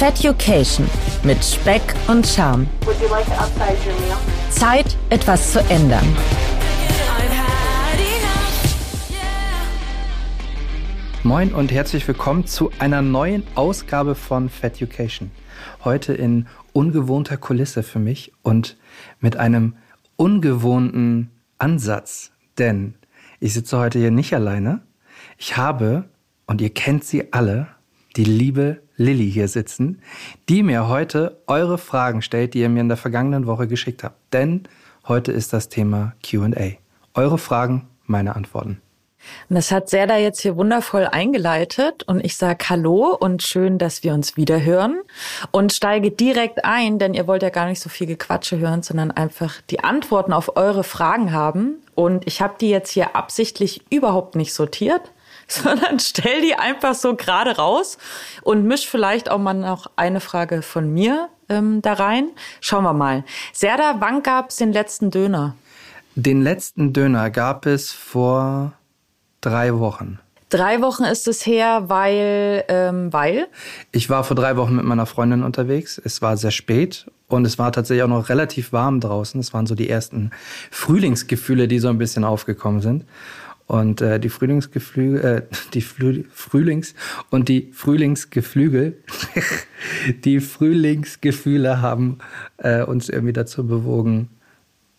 Feducation mit Speck und Charme. Zeit, etwas zu ändern. Moin und herzlich willkommen zu einer neuen Ausgabe von Feducation. Heute in ungewohnter Kulisse für mich und mit einem ungewohnten Ansatz, denn ich sitze heute hier nicht alleine. Ich habe, und ihr kennt sie alle, die liebe Lilly hier sitzen, die mir heute eure Fragen stellt, die ihr mir in der vergangenen Woche geschickt habt. Denn heute ist das Thema QA. Eure Fragen, meine Antworten. Und das hat Serda jetzt hier wundervoll eingeleitet und ich sage Hallo und schön, dass wir uns wieder hören und steige direkt ein, denn ihr wollt ja gar nicht so viel Gequatsche hören, sondern einfach die Antworten auf eure Fragen haben. Und ich habe die jetzt hier absichtlich überhaupt nicht sortiert, sondern stell die einfach so gerade raus und misch vielleicht auch mal noch eine Frage von mir ähm, da rein. Schauen wir mal. Serda, wann gab es den letzten Döner? Den letzten Döner gab es vor drei Wochen. Drei Wochen ist es her, weil, ähm, weil? Ich war vor drei Wochen mit meiner Freundin unterwegs. Es war sehr spät und es war tatsächlich auch noch relativ warm draußen. Es waren so die ersten Frühlingsgefühle, die so ein bisschen aufgekommen sind. Und äh, die Frühlingsgeflügel, äh, die Flü Frühlings und die Frühlingsgeflügel, die Frühlingsgefühle haben äh, uns irgendwie dazu bewogen,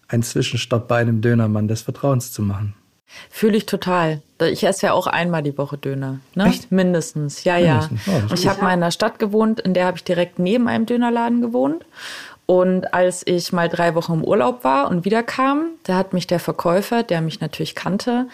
einen Zwischenstopp bei einem Dönermann des Vertrauens zu machen. Fühle ich total. Ich esse ja auch einmal die Woche Döner. Ne? Echt? Mindestens, ja, Mindestens. ja. Oh, ich habe mal in einer Stadt gewohnt, in der habe ich direkt neben einem Dönerladen gewohnt. Und als ich mal drei Wochen im Urlaub war und wiederkam, da hat mich der Verkäufer, der mich natürlich kannte,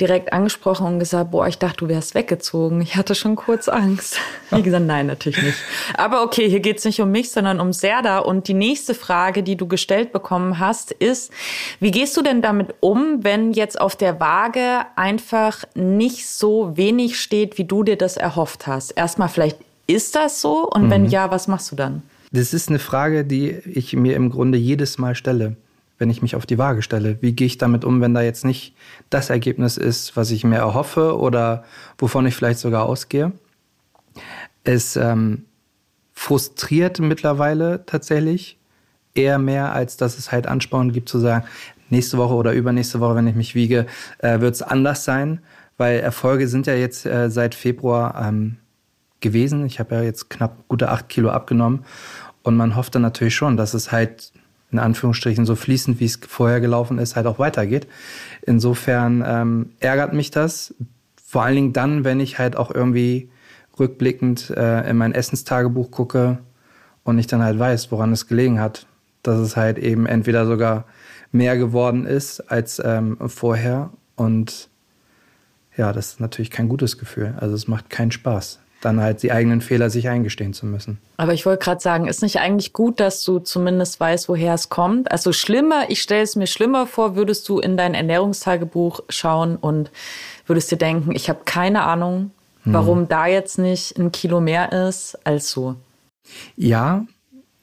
direkt angesprochen und gesagt, boah, ich dachte, du wärst weggezogen. Ich hatte schon kurz Angst. Wie gesagt, nein, natürlich nicht. Aber okay, hier geht's nicht um mich, sondern um Serda. Und die nächste Frage, die du gestellt bekommen hast, ist, wie gehst du denn damit um, wenn jetzt auf der Waage einfach nicht so wenig steht, wie du dir das erhofft hast? Erstmal vielleicht, ist das so? Und mhm. wenn ja, was machst du dann? Das ist eine Frage, die ich mir im Grunde jedes Mal stelle wenn ich mich auf die Waage stelle? Wie gehe ich damit um, wenn da jetzt nicht das Ergebnis ist, was ich mir erhoffe oder wovon ich vielleicht sogar ausgehe? Es ähm, frustriert mittlerweile tatsächlich eher mehr, als dass es halt Ansporn gibt zu sagen, nächste Woche oder übernächste Woche, wenn ich mich wiege, äh, wird es anders sein, weil Erfolge sind ja jetzt äh, seit Februar ähm, gewesen. Ich habe ja jetzt knapp gute acht Kilo abgenommen und man hofft dann natürlich schon, dass es halt in Anführungsstrichen so fließend, wie es vorher gelaufen ist, halt auch weitergeht. Insofern ähm, ärgert mich das. Vor allen Dingen dann, wenn ich halt auch irgendwie rückblickend äh, in mein Essenstagebuch gucke und ich dann halt weiß, woran es gelegen hat. Dass es halt eben entweder sogar mehr geworden ist als ähm, vorher. Und ja, das ist natürlich kein gutes Gefühl. Also es macht keinen Spaß dann halt die eigenen Fehler sich eingestehen zu müssen. Aber ich wollte gerade sagen, ist nicht eigentlich gut, dass du zumindest weißt, woher es kommt? Also schlimmer, ich stelle es mir schlimmer vor, würdest du in dein Ernährungstagebuch schauen und würdest dir denken, ich habe keine Ahnung, hm. warum hm. da jetzt nicht ein Kilo mehr ist als so. Ja,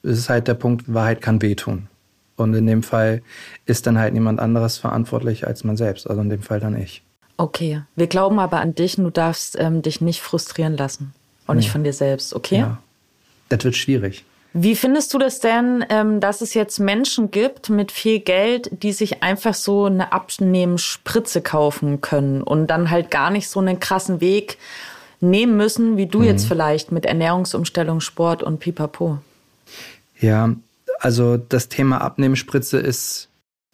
es ist halt der Punkt, Wahrheit kann wehtun. Und in dem Fall ist dann halt niemand anderes verantwortlich als man selbst, also in dem Fall dann ich. Okay, wir glauben aber an dich und du darfst ähm, dich nicht frustrieren lassen. Auch nicht von dir selbst, okay? Ja. Das wird schwierig. Wie findest du das denn, ähm, dass es jetzt Menschen gibt mit viel Geld, die sich einfach so eine Abnehmspritze kaufen können und dann halt gar nicht so einen krassen Weg nehmen müssen, wie du mhm. jetzt vielleicht mit Ernährungsumstellung, Sport und Pipapo? Ja, also das Thema Abnehmspritze ist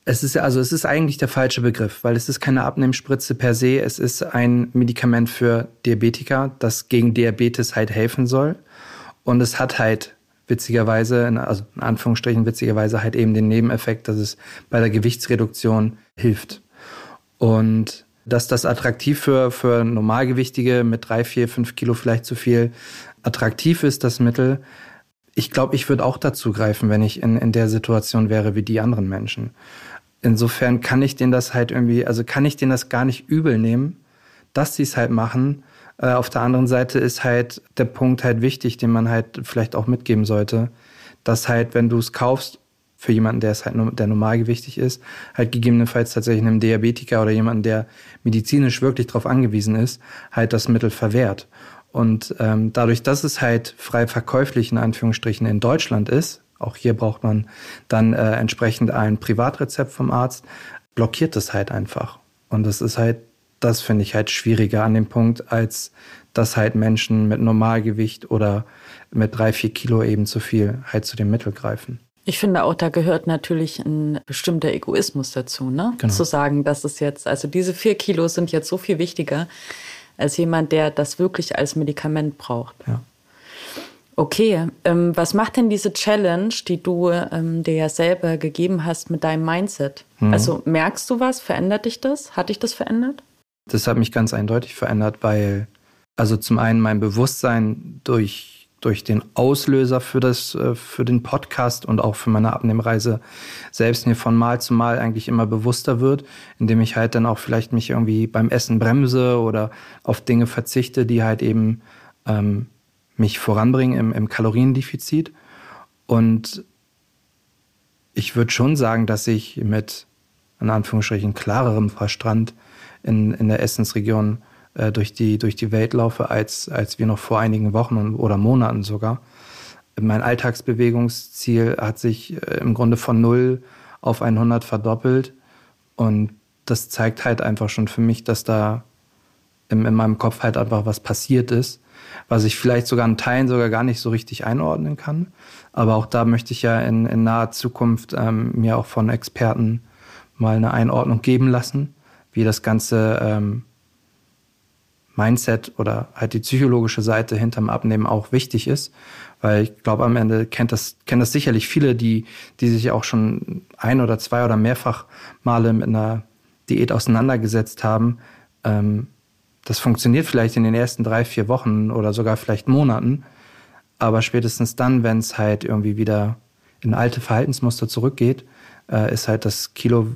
es ist also es ist eigentlich der falsche Begriff, weil es ist keine Abnehmspritze per se, es ist ein Medikament für Diabetiker, das gegen Diabetes halt helfen soll und es hat halt witzigerweise, also in Anführungsstrichen witzigerweise halt eben den Nebeneffekt, dass es bei der Gewichtsreduktion hilft. Und dass das attraktiv für, für Normalgewichtige mit drei, vier, fünf Kilo vielleicht zu viel attraktiv ist, das Mittel. Ich glaube, ich würde auch dazu greifen, wenn ich in, in der Situation wäre wie die anderen Menschen insofern kann ich denen das halt irgendwie, also kann ich denen das gar nicht übel nehmen, dass sie es halt machen. Äh, auf der anderen Seite ist halt der Punkt halt wichtig, den man halt vielleicht auch mitgeben sollte, dass halt, wenn du es kaufst, für jemanden, der es halt der normalgewichtig ist, halt gegebenenfalls tatsächlich einem Diabetiker oder jemanden, der medizinisch wirklich darauf angewiesen ist, halt das Mittel verwehrt. Und ähm, dadurch, dass es halt frei verkäuflich in Anführungsstrichen in Deutschland ist, auch hier braucht man dann äh, entsprechend ein Privatrezept vom Arzt, blockiert es halt einfach. Und das ist halt, das finde ich halt schwieriger an dem Punkt, als dass halt Menschen mit Normalgewicht oder mit drei, vier Kilo eben zu viel halt zu dem Mittel greifen. Ich finde auch, da gehört natürlich ein bestimmter Egoismus dazu, ne? Genau. Zu sagen, dass es jetzt, also diese vier Kilo sind jetzt so viel wichtiger als jemand, der das wirklich als Medikament braucht. Ja. Okay, ähm, was macht denn diese Challenge, die du ähm, dir ja selber gegeben hast mit deinem Mindset? Mhm. Also merkst du was? Verändert dich das? Hat dich das verändert? Das hat mich ganz eindeutig verändert, weil also zum einen mein Bewusstsein durch, durch den Auslöser für, das, äh, für den Podcast und auch für meine Abnehmreise selbst mir von Mal zu Mal eigentlich immer bewusster wird, indem ich halt dann auch vielleicht mich irgendwie beim Essen bremse oder auf Dinge verzichte, die halt eben ähm, mich voranbringen im, im Kaloriendefizit. Und ich würde schon sagen, dass ich mit, in Anführungsstrichen, klarerem Verstand in, in der Essensregion äh, durch, die, durch die Welt laufe, als, als wir noch vor einigen Wochen oder Monaten sogar. Mein Alltagsbewegungsziel hat sich äh, im Grunde von 0 auf 100 verdoppelt. Und das zeigt halt einfach schon für mich, dass da in, in meinem Kopf halt einfach was passiert ist was ich vielleicht sogar in Teilen sogar gar nicht so richtig einordnen kann. Aber auch da möchte ich ja in, in naher Zukunft ähm, mir auch von Experten mal eine Einordnung geben lassen, wie das ganze ähm, Mindset oder halt die psychologische Seite hinterm Abnehmen auch wichtig ist. Weil ich glaube, am Ende kennt das, kennen das sicherlich viele, die, die sich auch schon ein oder zwei oder mehrfach Male mit einer Diät auseinandergesetzt haben. Ähm, das funktioniert vielleicht in den ersten drei, vier Wochen oder sogar vielleicht Monaten. Aber spätestens dann, wenn es halt irgendwie wieder in alte Verhaltensmuster zurückgeht, äh, ist halt das Kilo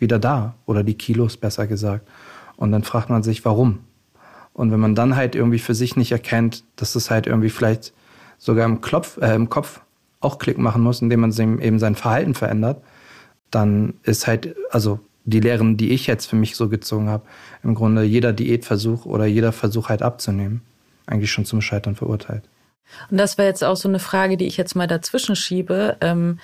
wieder da oder die Kilos besser gesagt. Und dann fragt man sich, warum? Und wenn man dann halt irgendwie für sich nicht erkennt, dass es halt irgendwie vielleicht sogar im, Klopf, äh, im Kopf auch Klick machen muss, indem man eben sein Verhalten verändert, dann ist halt, also die Lehren, die ich jetzt für mich so gezogen habe, im Grunde jeder Diätversuch oder jeder Versuch halt abzunehmen, eigentlich schon zum Scheitern verurteilt. Und das wäre jetzt auch so eine Frage, die ich jetzt mal dazwischen schiebe. Ähm,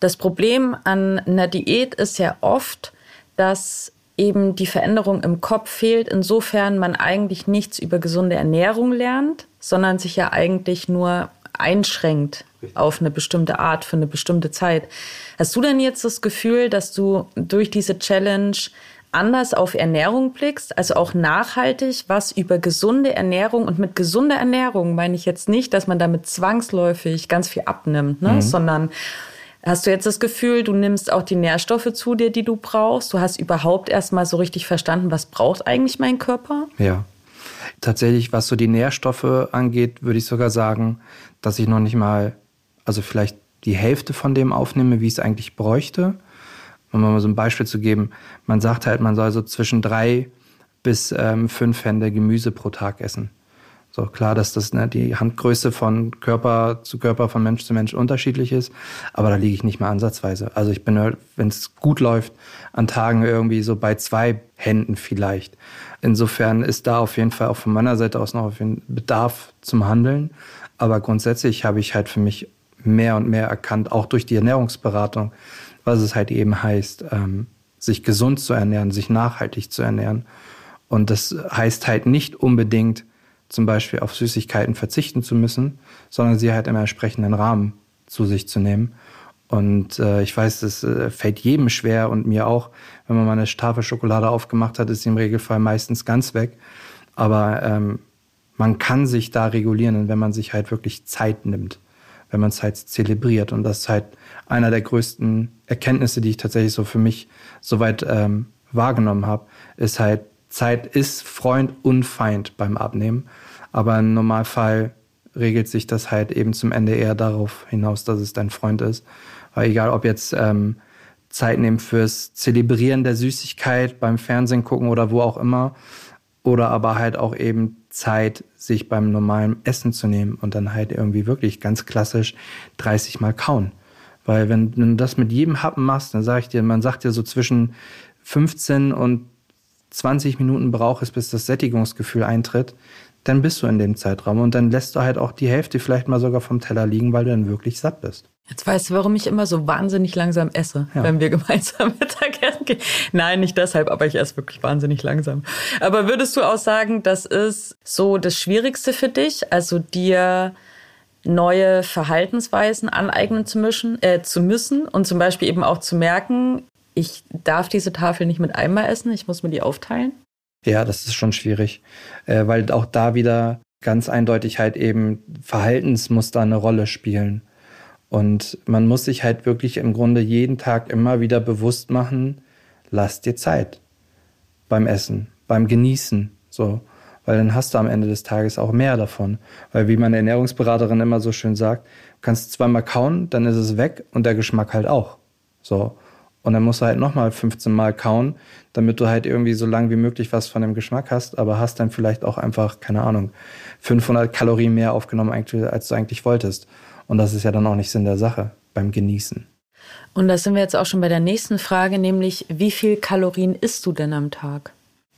das Problem an einer Diät ist ja oft, dass eben die Veränderung im Kopf fehlt, insofern man eigentlich nichts über gesunde Ernährung lernt, sondern sich ja eigentlich nur einschränkt auf eine bestimmte Art für eine bestimmte Zeit. Hast du denn jetzt das Gefühl, dass du durch diese Challenge anders auf Ernährung blickst, also auch nachhaltig was über gesunde Ernährung und mit gesunder Ernährung meine ich jetzt nicht, dass man damit zwangsläufig ganz viel abnimmt, ne? Mhm. sondern hast du jetzt das Gefühl, du nimmst auch die Nährstoffe zu dir, die du brauchst, du hast überhaupt erst mal so richtig verstanden, was braucht eigentlich mein Körper? Ja. Tatsächlich, was so die Nährstoffe angeht, würde ich sogar sagen, dass ich noch nicht mal, also vielleicht die Hälfte von dem aufnehme, wie ich es eigentlich bräuchte. Um mal so ein Beispiel zu geben, man sagt halt, man soll so zwischen drei bis ähm, fünf Hände Gemüse pro Tag essen. So klar, dass das ne, die Handgröße von Körper zu Körper, von Mensch zu Mensch unterschiedlich ist, aber da liege ich nicht mehr ansatzweise. Also ich bin, halt, wenn es gut läuft, an Tagen irgendwie so bei zwei Händen vielleicht. Insofern ist da auf jeden Fall auch von meiner Seite aus noch auf jeden Bedarf zum Handeln. Aber grundsätzlich habe ich halt für mich mehr und mehr erkannt, auch durch die Ernährungsberatung, was es halt eben heißt, ähm, sich gesund zu ernähren, sich nachhaltig zu ernähren. Und das heißt halt nicht unbedingt zum Beispiel auf Süßigkeiten verzichten zu müssen, sondern sie halt im entsprechenden Rahmen zu sich zu nehmen. Und äh, ich weiß, das äh, fällt jedem schwer und mir auch, wenn man mal eine Tafel Schokolade aufgemacht hat, ist sie im Regelfall meistens ganz weg. Aber ähm, man kann sich da regulieren, wenn man sich halt wirklich Zeit nimmt wenn man es halt zelebriert. Und das ist halt einer der größten Erkenntnisse, die ich tatsächlich so für mich soweit ähm, wahrgenommen habe, ist halt, Zeit ist Freund und Feind beim Abnehmen. Aber im Normalfall regelt sich das halt eben zum Ende eher darauf hinaus, dass es dein Freund ist. Weil egal, ob jetzt ähm, Zeit nehmen fürs Zelebrieren der Süßigkeit beim Fernsehen gucken oder wo auch immer, oder aber halt auch eben Zeit, sich beim normalen Essen zu nehmen und dann halt irgendwie wirklich ganz klassisch 30 Mal kauen. Weil wenn, wenn du das mit jedem Happen machst, dann sage ich dir, man sagt dir so zwischen 15 und 20 Minuten braucht es, bis das Sättigungsgefühl eintritt. Dann bist du in dem Zeitraum und dann lässt du halt auch die Hälfte vielleicht mal sogar vom Teller liegen, weil du dann wirklich satt bist. Jetzt weißt du, warum ich immer so wahnsinnig langsam esse, ja. wenn wir gemeinsam Mittagessen gehen. Nein, nicht deshalb, aber ich esse wirklich wahnsinnig langsam. Aber würdest du auch sagen, das ist so das Schwierigste für dich, also dir neue Verhaltensweisen aneignen zu, mischen, äh, zu müssen und zum Beispiel eben auch zu merken, ich darf diese Tafel nicht mit einmal essen, ich muss mir die aufteilen? Ja, das ist schon schwierig, äh, weil auch da wieder ganz eindeutig halt eben Verhaltensmuster eine Rolle spielen. Und man muss sich halt wirklich im Grunde jeden Tag immer wieder bewusst machen, lass dir Zeit beim Essen, beim Genießen, so. Weil dann hast du am Ende des Tages auch mehr davon. Weil wie meine Ernährungsberaterin immer so schön sagt, kannst du zweimal kauen, dann ist es weg und der Geschmack halt auch. So. Und dann musst du halt nochmal 15 Mal kauen, damit du halt irgendwie so lang wie möglich was von dem Geschmack hast, aber hast dann vielleicht auch einfach, keine Ahnung, 500 Kalorien mehr aufgenommen, als du eigentlich wolltest. Und das ist ja dann auch nicht Sinn der Sache beim Genießen. Und da sind wir jetzt auch schon bei der nächsten Frage, nämlich wie viel Kalorien isst du denn am Tag?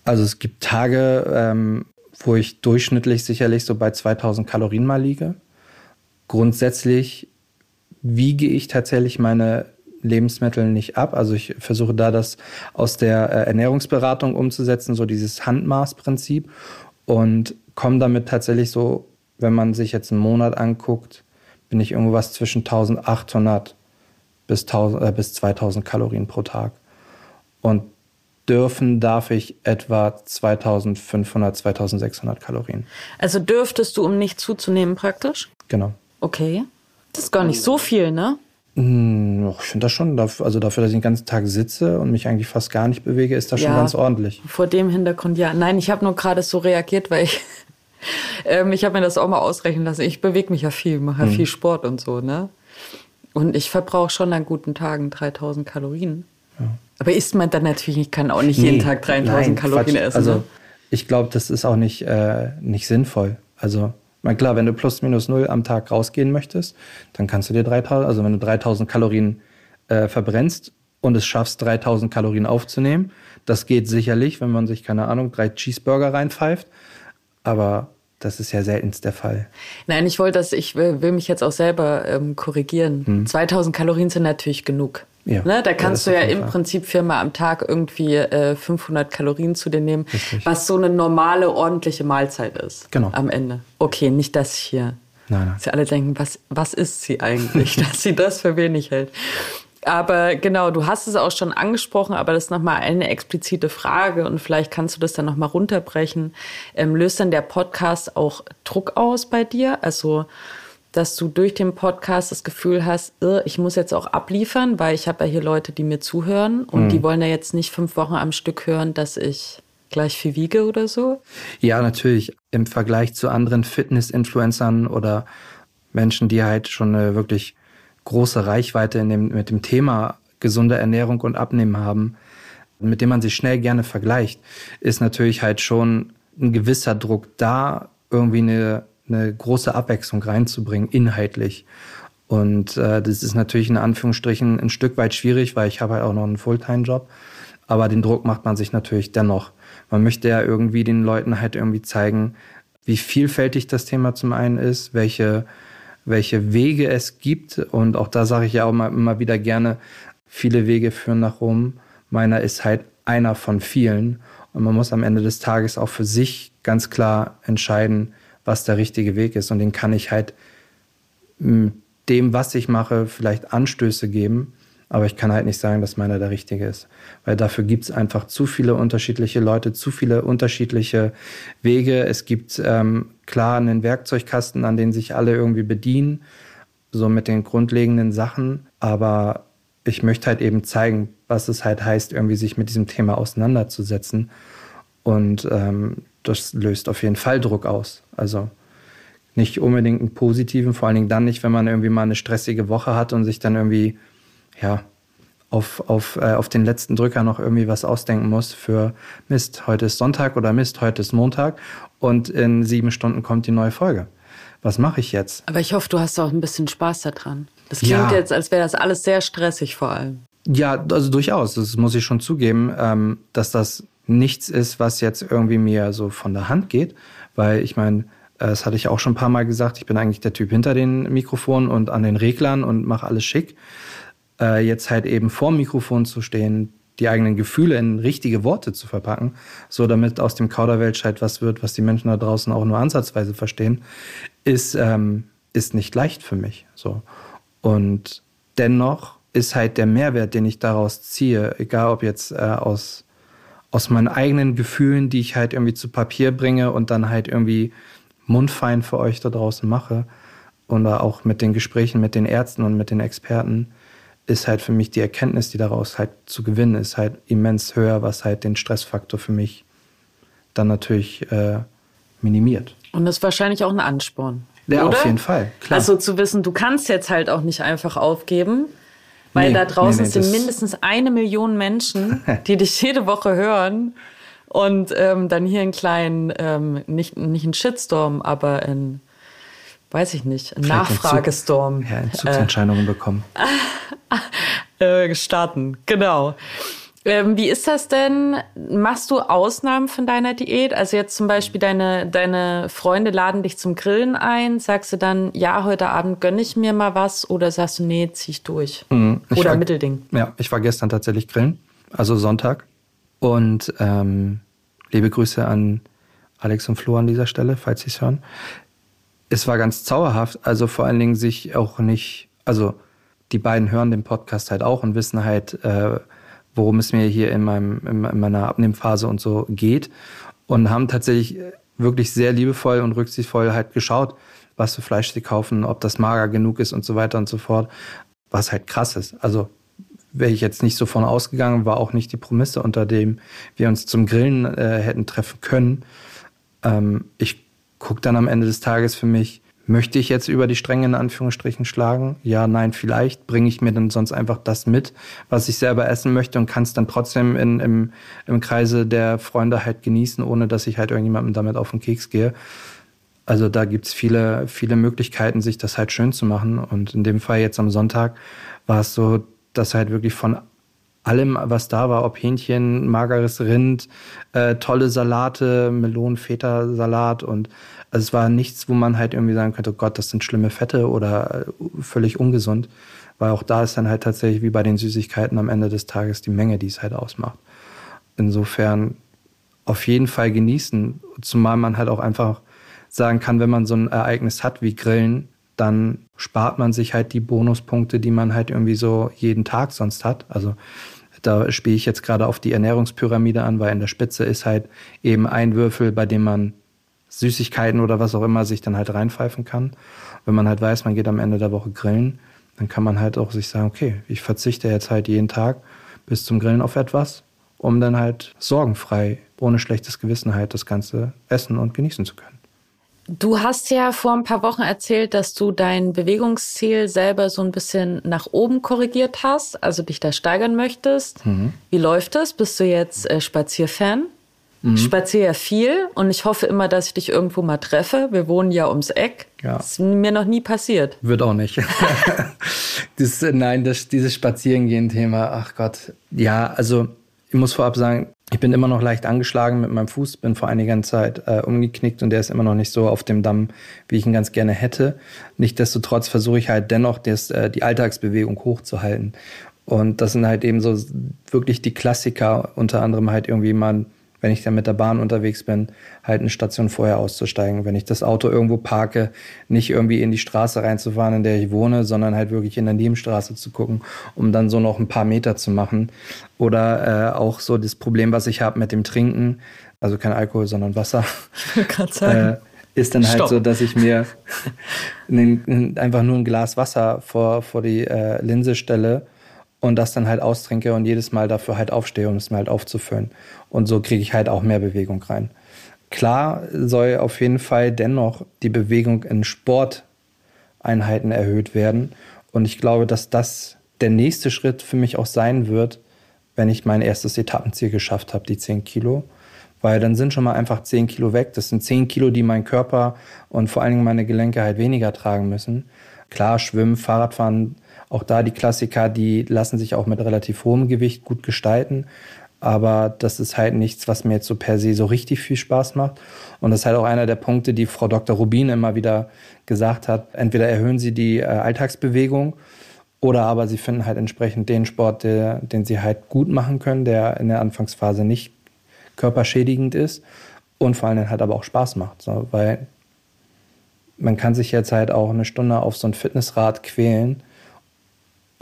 Also es gibt Tage, ähm, wo ich durchschnittlich sicherlich so bei 2000 Kalorien mal liege. Grundsätzlich wiege ich tatsächlich meine Lebensmittel nicht ab. Also ich versuche da das aus der äh, Ernährungsberatung umzusetzen, so dieses Handmaßprinzip und komme damit tatsächlich so, wenn man sich jetzt einen Monat anguckt, bin ich irgendwas zwischen 1800 bis, 1000, äh, bis 2000 Kalorien pro Tag. Und dürfen darf ich etwa 2500, 2600 Kalorien. Also dürftest du, um nicht zuzunehmen praktisch? Genau. Okay. Das ist gar nicht so viel, ne? Hm, ich finde das schon, also dafür, dass ich den ganzen Tag sitze und mich eigentlich fast gar nicht bewege, ist das ja, schon ganz ordentlich. Vor dem Hintergrund, ja. Nein, ich habe nur gerade so reagiert, weil ich ähm, ich habe mir das auch mal ausrechnen lassen. Ich bewege mich ja viel, mache ja mhm. viel Sport und so, ne? Und ich verbrauche schon an guten Tagen 3000 Kalorien. Ja. Aber isst man dann natürlich, ich kann auch nicht nee, jeden Tag 3000 Kalorien Quatsch. essen. Also, ne? ich glaube, das ist auch nicht, äh, nicht sinnvoll. Also, na klar, wenn du plus minus null am Tag rausgehen möchtest, dann kannst du dir 3000, also wenn du 3000 Kalorien äh, verbrennst und es schaffst, 3000 Kalorien aufzunehmen, das geht sicherlich, wenn man sich, keine Ahnung, drei Cheeseburger reinpfeift. Aber das ist ja seltenst der Fall. Nein, ich wollte das, ich will, will mich jetzt auch selber ähm, korrigieren. Hm. 2000 Kalorien sind natürlich genug. Ja, ne? Da kannst ja, du ja im Fall. Prinzip viermal am Tag irgendwie äh, 500 Kalorien zu dir nehmen, Richtig. was so eine normale, ordentliche Mahlzeit ist. Genau. Am Ende. Okay, nicht das hier. Nein, nein. Sie alle denken, was, was ist sie eigentlich, dass sie das für wenig hält. Aber genau, du hast es auch schon angesprochen, aber das ist nochmal eine explizite Frage und vielleicht kannst du das dann nochmal runterbrechen. Ähm, löst dann der Podcast auch Druck aus bei dir? Also, dass du durch den Podcast das Gefühl hast, ich muss jetzt auch abliefern, weil ich habe ja hier Leute, die mir zuhören und mhm. die wollen ja jetzt nicht fünf Wochen am Stück hören, dass ich gleich viel wiege oder so? Ja, natürlich. Im Vergleich zu anderen Fitness-Influencern oder Menschen, die halt schon eine wirklich große Reichweite in dem, mit dem Thema gesunde Ernährung und Abnehmen haben, mit dem man sich schnell gerne vergleicht, ist natürlich halt schon ein gewisser Druck da, irgendwie eine, eine große Abwechslung reinzubringen, inhaltlich. Und äh, das ist natürlich in Anführungsstrichen ein Stück weit schwierig, weil ich habe halt auch noch einen Fulltime-Job. Aber den Druck macht man sich natürlich dennoch. Man möchte ja irgendwie den Leuten halt irgendwie zeigen, wie vielfältig das Thema zum einen ist, welche welche Wege es gibt. Und auch da sage ich ja auch immer wieder gerne, viele Wege führen nach Rom. Meiner ist halt einer von vielen. Und man muss am Ende des Tages auch für sich ganz klar entscheiden, was der richtige Weg ist. Und den kann ich halt dem, was ich mache, vielleicht Anstöße geben. Aber ich kann halt nicht sagen, dass meiner der richtige ist. Weil dafür gibt es einfach zu viele unterschiedliche Leute, zu viele unterschiedliche Wege. Es gibt ähm, klar einen Werkzeugkasten, an den sich alle irgendwie bedienen, so mit den grundlegenden Sachen. Aber ich möchte halt eben zeigen, was es halt heißt, irgendwie sich mit diesem Thema auseinanderzusetzen. Und ähm, das löst auf jeden Fall Druck aus. Also nicht unbedingt einen positiven, vor allen Dingen dann nicht, wenn man irgendwie mal eine stressige Woche hat und sich dann irgendwie ja, auf, auf, äh, auf den letzten Drücker noch irgendwie was ausdenken muss für Mist, heute ist Sonntag oder Mist, heute ist Montag und in sieben Stunden kommt die neue Folge. Was mache ich jetzt? Aber ich hoffe, du hast auch ein bisschen Spaß daran. Das klingt ja. jetzt, als wäre das alles sehr stressig vor allem. Ja, also durchaus. Das muss ich schon zugeben, ähm, dass das nichts ist, was jetzt irgendwie mir so von der Hand geht, Weil ich meine, das hatte ich auch schon ein paar Mal gesagt, ich bin eigentlich der Typ hinter den Mikrofonen und an den Reglern und mache alles schick. Äh, jetzt halt eben vor dem Mikrofon zu stehen, die eigenen Gefühle in richtige Worte zu verpacken, so damit aus dem Kauderwelsch halt was wird, was die Menschen da draußen auch nur ansatzweise verstehen, ist, ähm, ist nicht leicht für mich. So. Und dennoch ist halt der Mehrwert, den ich daraus ziehe, egal ob jetzt äh, aus, aus meinen eigenen Gefühlen, die ich halt irgendwie zu Papier bringe und dann halt irgendwie mundfein für euch da draußen mache, oder auch mit den Gesprächen mit den Ärzten und mit den Experten, ist halt für mich die Erkenntnis, die daraus halt zu gewinnen ist, halt immens höher, was halt den Stressfaktor für mich dann natürlich äh, minimiert. Und das ist wahrscheinlich auch ein Ansporn. Ja, oder? auf jeden Fall, klar. Also zu wissen, du kannst jetzt halt auch nicht einfach aufgeben, weil nee, da draußen nee, nee, sind mindestens eine Million Menschen, die dich jede Woche hören und ähm, dann hier einen kleinen, ähm, nicht, nicht einen Shitstorm, aber ein weiß ich nicht, ein Nachfragestorm. Ja, Entzugsentscheidungen äh, bekommen. äh, starten, genau. Ähm, wie ist das denn? Machst du Ausnahmen von deiner Diät? Also jetzt zum Beispiel deine, deine Freunde laden dich zum Grillen ein. Sagst du dann, ja, heute Abend gönne ich mir mal was? Oder sagst du, nee, zieh ich durch? Mhm, ich oder war, Mittelding? Ja, ich war gestern tatsächlich grillen, also Sonntag. Und ähm, liebe Grüße an Alex und Flo an dieser Stelle, falls Sie es hören es war ganz zauberhaft. Also vor allen Dingen sich auch nicht, also die beiden hören den Podcast halt auch und wissen halt, äh, worum es mir hier in, meinem, in meiner Abnehmphase und so geht. Und haben tatsächlich wirklich sehr liebevoll und rücksichtsvoll halt geschaut, was für Fleisch sie kaufen, ob das mager genug ist und so weiter und so fort. Was halt krass ist. Also wäre ich jetzt nicht so von ausgegangen, war auch nicht die Promisse, unter dem wir uns zum Grillen äh, hätten treffen können. Ähm, ich gucke dann am Ende des Tages für mich, möchte ich jetzt über die Stränge in Anführungsstrichen schlagen? Ja, nein, vielleicht. Bringe ich mir dann sonst einfach das mit, was ich selber essen möchte und kann es dann trotzdem in, im, im Kreise der Freunde halt genießen, ohne dass ich halt irgendjemandem damit auf den Keks gehe. Also da gibt's viele, viele Möglichkeiten, sich das halt schön zu machen. Und in dem Fall jetzt am Sonntag war es so, dass halt wirklich von allem, was da war, ob Hähnchen, mageres Rind, äh, tolle Salate, Melonen, Feta-Salat und also es war nichts, wo man halt irgendwie sagen könnte, oh Gott, das sind schlimme Fette oder äh, völlig ungesund. Weil auch da ist dann halt tatsächlich wie bei den Süßigkeiten am Ende des Tages die Menge, die es halt ausmacht. Insofern auf jeden Fall genießen, zumal man halt auch einfach sagen kann, wenn man so ein Ereignis hat wie Grillen, dann spart man sich halt die Bonuspunkte, die man halt irgendwie so jeden Tag sonst hat. Also da spiele ich jetzt gerade auf die Ernährungspyramide an, weil in der Spitze ist halt eben ein Würfel, bei dem man Süßigkeiten oder was auch immer sich dann halt reinpfeifen kann. Wenn man halt weiß, man geht am Ende der Woche grillen, dann kann man halt auch sich sagen, okay, ich verzichte jetzt halt jeden Tag bis zum Grillen auf etwas, um dann halt sorgenfrei, ohne schlechtes Gewissen halt das Ganze essen und genießen zu können. Du hast ja vor ein paar Wochen erzählt, dass du dein Bewegungsziel selber so ein bisschen nach oben korrigiert hast, also dich da steigern möchtest. Mhm. Wie läuft das? Bist du jetzt äh, Spazierfan? Mhm. Ich spaziere ja viel und ich hoffe immer, dass ich dich irgendwo mal treffe. Wir wohnen ja ums Eck. Ja. Das ist mir noch nie passiert. Wird auch nicht. das, nein, das, dieses Spazierengehen-Thema, ach Gott. Ja, also ich muss vorab sagen, ich bin immer noch leicht angeschlagen mit meinem Fuß, bin vor einiger Zeit äh, umgeknickt und der ist immer noch nicht so auf dem Damm, wie ich ihn ganz gerne hätte. Nichtsdestotrotz versuche ich halt dennoch das, äh, die Alltagsbewegung hochzuhalten. Und das sind halt eben so wirklich die Klassiker, unter anderem halt irgendwie mal wenn ich dann mit der Bahn unterwegs bin, halt eine Station vorher auszusteigen. Wenn ich das Auto irgendwo parke, nicht irgendwie in die Straße reinzufahren, in der ich wohne, sondern halt wirklich in der Nebenstraße zu gucken, um dann so noch ein paar Meter zu machen. Oder äh, auch so das Problem, was ich habe mit dem Trinken, also kein Alkohol, sondern Wasser. Ich will gerade sagen. Äh, ist dann halt Stopp. so, dass ich mir einfach nur ein Glas Wasser vor, vor die äh, Linse stelle und das dann halt austrinke und jedes Mal dafür halt aufstehe, um es mir halt aufzufüllen. Und so kriege ich halt auch mehr Bewegung rein. Klar soll auf jeden Fall dennoch die Bewegung in Sporteinheiten erhöht werden. Und ich glaube, dass das der nächste Schritt für mich auch sein wird, wenn ich mein erstes Etappenziel geschafft habe, die 10 Kilo. Weil dann sind schon mal einfach 10 Kilo weg. Das sind 10 Kilo, die mein Körper und vor allen Dingen meine Gelenke halt weniger tragen müssen. Klar, Schwimmen, Fahrradfahren auch da die Klassiker, die lassen sich auch mit relativ hohem Gewicht gut gestalten. aber das ist halt nichts, was mir jetzt so per se so richtig viel Spaß macht. Und das ist halt auch einer der Punkte, die Frau Dr. Rubin immer wieder gesagt hat. Entweder erhöhen Sie die äh, Alltagsbewegung oder aber Sie finden halt entsprechend den Sport, der, den Sie halt gut machen können, der in der Anfangsphase nicht körperschädigend ist und vor allem halt aber auch Spaß macht. So, weil man kann sich jetzt halt auch eine Stunde auf so ein Fitnessrad quälen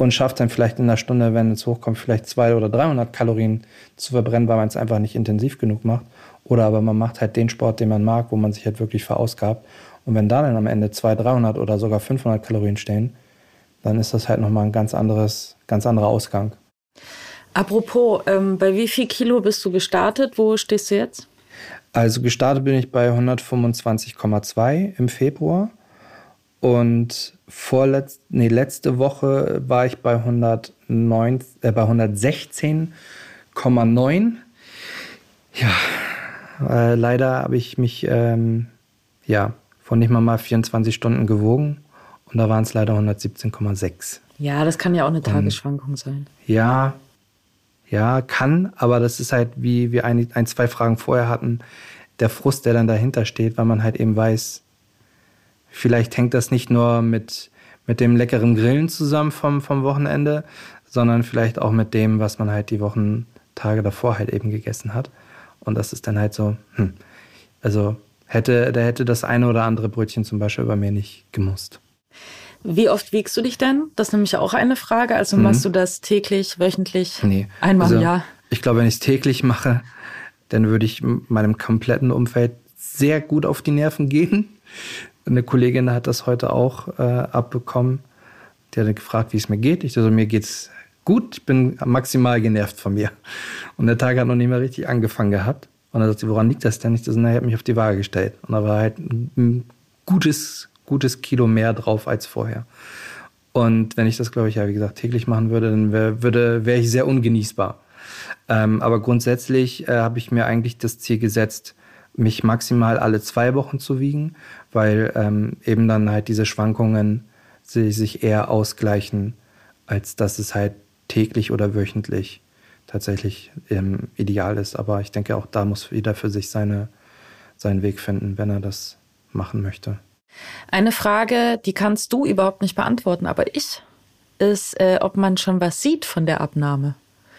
und schafft dann vielleicht in einer Stunde, wenn es hochkommt, vielleicht 200 oder 300 Kalorien zu verbrennen, weil man es einfach nicht intensiv genug macht. Oder aber man macht halt den Sport, den man mag, wo man sich halt wirklich verausgabt. Und wenn da dann am Ende 200, 300 oder sogar 500 Kalorien stehen, dann ist das halt nochmal ein ganz anderes, ganz anderer Ausgang. Apropos, ähm, bei wie viel Kilo bist du gestartet? Wo stehst du jetzt? Also gestartet bin ich bei 125,2 im Februar und vorletz, nee, letzte Woche war ich bei, 109, äh, bei 116,9. Ja, äh, leider habe ich mich ähm, ja, von nicht mal mal 24 Stunden gewogen und da waren es leider 117,6. Ja, das kann ja auch eine Tagesschwankung sein. Ja, ja, kann, aber das ist halt, wie wir ein, ein, zwei Fragen vorher hatten, der Frust, der dann dahinter steht, weil man halt eben weiß, vielleicht hängt das nicht nur mit, mit dem leckeren Grillen zusammen vom, vom Wochenende, sondern vielleicht auch mit dem, was man halt die Wochentage davor halt eben gegessen hat. Und das ist dann halt so, hm, also hätte, da hätte das eine oder andere Brötchen zum Beispiel bei mir nicht gemusst. Wie oft wiegst du dich denn? Das ist nämlich auch eine Frage. Also mhm. machst du das täglich, wöchentlich? Nee. Einmal also, im Jahr? Ich glaube, wenn ich es täglich mache, dann würde ich meinem kompletten Umfeld sehr gut auf die Nerven gehen. Eine Kollegin hat das heute auch äh, abbekommen. Die hat gefragt, wie es mir geht. Ich so, mir geht's gut, ich bin maximal genervt von mir. Und der Tag hat noch nicht mehr richtig angefangen gehabt. Und dann sagt sie, woran liegt das denn? Ich so, naja, ich habe mich auf die Waage gestellt. Und da war halt ein gutes, gutes Kilo mehr drauf als vorher. Und wenn ich das, glaube ich, ja, wie gesagt, täglich machen würde, dann wäre wär ich sehr ungenießbar. Ähm, aber grundsätzlich äh, habe ich mir eigentlich das Ziel gesetzt, mich maximal alle zwei Wochen zu wiegen, weil ähm, eben dann halt diese Schwankungen sich eher ausgleichen, als dass es halt täglich oder wöchentlich tatsächlich ähm, ideal ist. Aber ich denke, auch da muss jeder für sich seine, seinen Weg finden, wenn er das machen möchte. Eine Frage, die kannst du überhaupt nicht beantworten, aber ich, ist, äh, ob man schon was sieht von der Abnahme.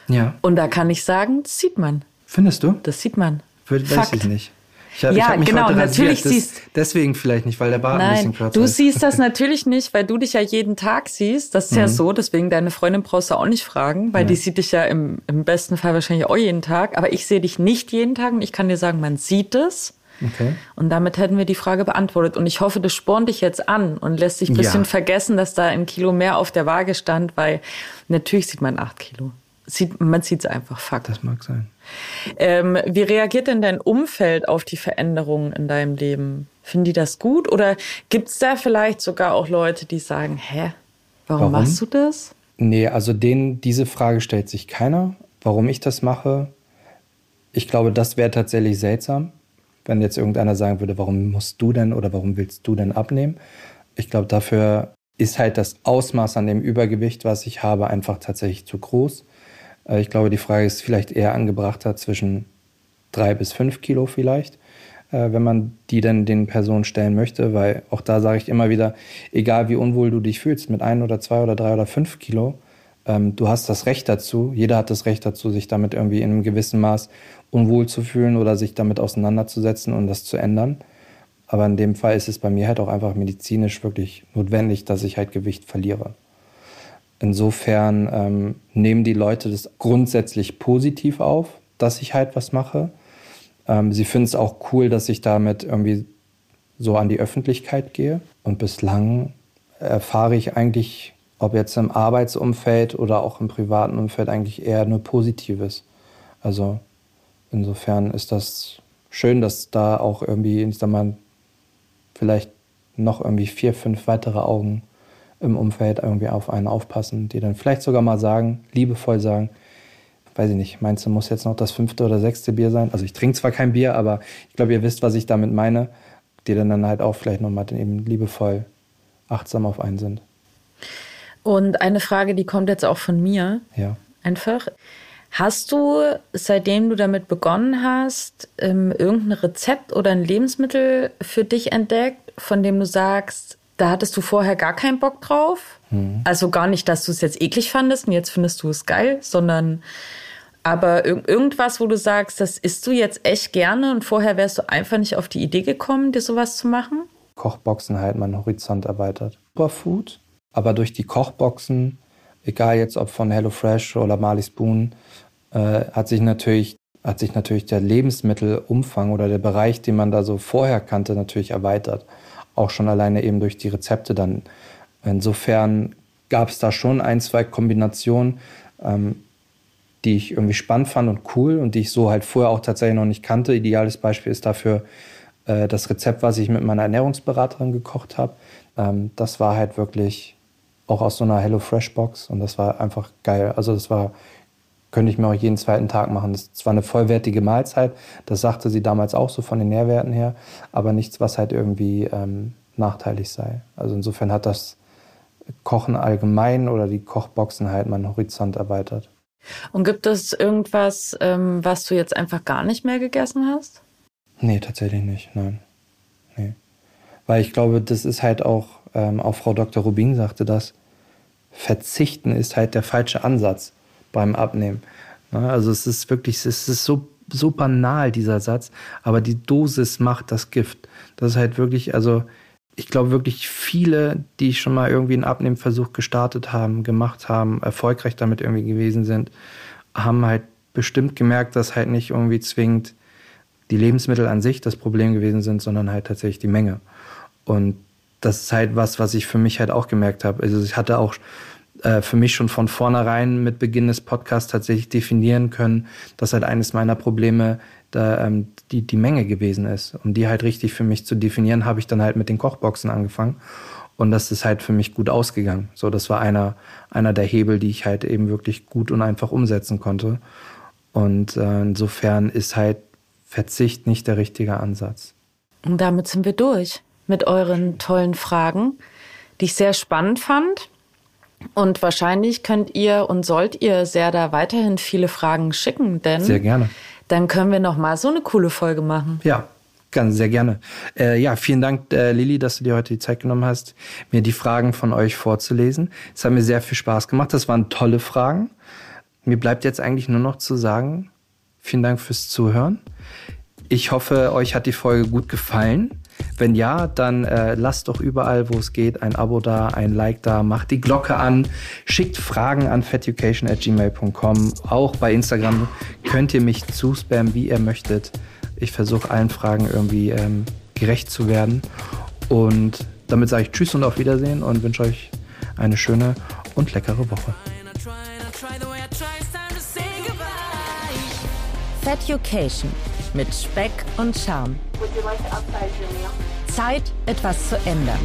Ja. Und da kann ich sagen, das sieht man. Findest du? Das sieht man. Weiß Fakt. ich nicht. Ich hab, ja, ich hab mich genau, heute natürlich das, siehst Deswegen vielleicht nicht, weil der Bart Nein, ein bisschen kürzer du ist. Du siehst das natürlich nicht, weil du dich ja jeden Tag siehst. Das ist mhm. ja so, deswegen deine Freundin brauchst du auch nicht fragen, weil ja. die sieht dich ja im, im besten Fall wahrscheinlich auch jeden Tag. Aber ich sehe dich nicht jeden Tag und ich kann dir sagen, man sieht es. Okay. Und damit hätten wir die Frage beantwortet. Und ich hoffe, das spornt dich jetzt an und lässt dich ein bisschen ja. vergessen, dass da ein Kilo mehr auf der Waage stand, weil natürlich sieht man acht Kilo. Sieht, man sieht es einfach, Fakt. Das mag sein. Ähm, wie reagiert denn dein Umfeld auf die Veränderungen in deinem Leben? Finden die das gut? Oder gibt es da vielleicht sogar auch Leute, die sagen, hä, warum, warum? machst du das? Nee, also denen, diese Frage stellt sich keiner, warum ich das mache. Ich glaube, das wäre tatsächlich seltsam, wenn jetzt irgendeiner sagen würde, warum musst du denn oder warum willst du denn abnehmen? Ich glaube, dafür ist halt das Ausmaß an dem Übergewicht, was ich habe, einfach tatsächlich zu groß. Äh, ich glaube, die Frage ist vielleicht eher angebrachter zwischen drei bis fünf Kilo vielleicht, äh, wenn man die dann den Personen stellen möchte, weil auch da sage ich immer wieder, egal wie unwohl du dich fühlst, mit ein oder zwei oder drei oder fünf Kilo, ähm, du hast das Recht dazu, jeder hat das Recht dazu, sich damit irgendwie in einem gewissen Maß unwohl zu fühlen oder sich damit auseinanderzusetzen und das zu ändern. Aber in dem Fall ist es bei mir halt auch einfach medizinisch wirklich notwendig, dass ich halt Gewicht verliere. Insofern ähm, nehmen die Leute das grundsätzlich positiv auf, dass ich halt was mache. Ähm, sie finden es auch cool, dass ich damit irgendwie so an die Öffentlichkeit gehe. Und bislang erfahre ich eigentlich, ob jetzt im Arbeitsumfeld oder auch im privaten Umfeld, eigentlich eher nur Positives. Also insofern ist das schön, dass da auch irgendwie, ich sag mal, vielleicht noch irgendwie vier, fünf weitere Augen im Umfeld irgendwie auf einen aufpassen, die dann vielleicht sogar mal sagen, liebevoll sagen, weiß ich nicht, meinst du, muss jetzt noch das fünfte oder sechste Bier sein? Also ich trinke zwar kein Bier, aber ich glaube, ihr wisst, was ich damit meine, die dann, dann halt auch vielleicht nochmal eben liebevoll achtsam auf einen sind. Und eine Frage, die kommt jetzt auch von mir. Ja. Einfach. Hast du, seitdem du damit begonnen hast, ähm, irgendein Rezept oder ein Lebensmittel für dich entdeckt, von dem du sagst, da hattest du vorher gar keinen Bock drauf? Mhm. Also gar nicht, dass du es jetzt eklig fandest und jetzt findest du es geil, sondern aber ir irgendwas, wo du sagst, das isst du jetzt echt gerne und vorher wärst du einfach nicht auf die Idee gekommen, dir sowas zu machen? Kochboxen halt meinen Horizont erweitert. Superfood, aber durch die Kochboxen, egal jetzt ob von HelloFresh oder Marley Spoon, äh, hat sich natürlich hat sich natürlich der Lebensmittelumfang oder der Bereich, den man da so vorher kannte, natürlich erweitert. Auch schon alleine eben durch die Rezepte dann. Insofern gab es da schon ein, zwei Kombinationen, ähm, die ich irgendwie spannend fand und cool und die ich so halt vorher auch tatsächlich noch nicht kannte. Ideales Beispiel ist dafür äh, das Rezept, was ich mit meiner Ernährungsberaterin gekocht habe. Ähm, das war halt wirklich auch aus so einer HelloFresh-Box und das war einfach geil. Also das war, könnte ich mir auch jeden zweiten Tag machen. Das war eine vollwertige Mahlzeit. Das sagte sie damals auch so von den Nährwerten her, aber nichts, was halt irgendwie ähm, nachteilig sei. Also insofern hat das Kochen allgemein oder die Kochboxen halt meinen Horizont erweitert. Und gibt es irgendwas, ähm, was du jetzt einfach gar nicht mehr gegessen hast? Nee, tatsächlich nicht, nein. Nee. Weil ich glaube, das ist halt auch, ähm, auch Frau Dr. Rubin sagte das, Verzichten ist halt der falsche Ansatz beim Abnehmen. Ne? Also es ist wirklich, es ist so, so banal, dieser Satz, aber die Dosis macht das Gift. Das ist halt wirklich, also ich glaube wirklich viele, die schon mal irgendwie einen Abnehmversuch gestartet haben, gemacht haben, erfolgreich damit irgendwie gewesen sind, haben halt bestimmt gemerkt, dass halt nicht irgendwie zwingend die Lebensmittel an sich das Problem gewesen sind, sondern halt tatsächlich die Menge. Und das ist halt was, was ich für mich halt auch gemerkt habe. Also ich hatte auch äh, für mich schon von vornherein mit Beginn des Podcasts tatsächlich definieren können, dass halt eines meiner Probleme da, ähm, die, die Menge gewesen ist. Um die halt richtig für mich zu definieren, habe ich dann halt mit den Kochboxen angefangen. Und das ist halt für mich gut ausgegangen. So, das war einer, einer der Hebel, die ich halt eben wirklich gut und einfach umsetzen konnte. Und äh, insofern ist halt Verzicht nicht der richtige Ansatz. Und damit sind wir durch mit euren tollen Fragen, die ich sehr spannend fand. Und wahrscheinlich könnt ihr und sollt ihr sehr da weiterhin viele Fragen schicken, denn sehr gerne. Dann können wir noch mal so eine coole Folge machen. Ja, ganz sehr gerne. Äh, ja, vielen Dank, äh, Lilly, dass du dir heute die Zeit genommen hast, mir die Fragen von euch vorzulesen. Es hat mir sehr viel Spaß gemacht. Das waren tolle Fragen. Mir bleibt jetzt eigentlich nur noch zu sagen, vielen Dank fürs Zuhören. Ich hoffe, euch hat die Folge gut gefallen. Wenn ja, dann äh, lasst doch überall, wo es geht, ein Abo da, ein Like da, macht die Glocke an, schickt Fragen an feducation.gmail.com. Auch bei Instagram könnt ihr mich zuspammen, wie ihr möchtet. Ich versuche allen Fragen irgendwie ähm, gerecht zu werden. Und damit sage ich Tschüss und auf Wiedersehen und wünsche euch eine schöne und leckere Woche. Feducation mit Speck und Charme. Zeit, etwas zu ändern.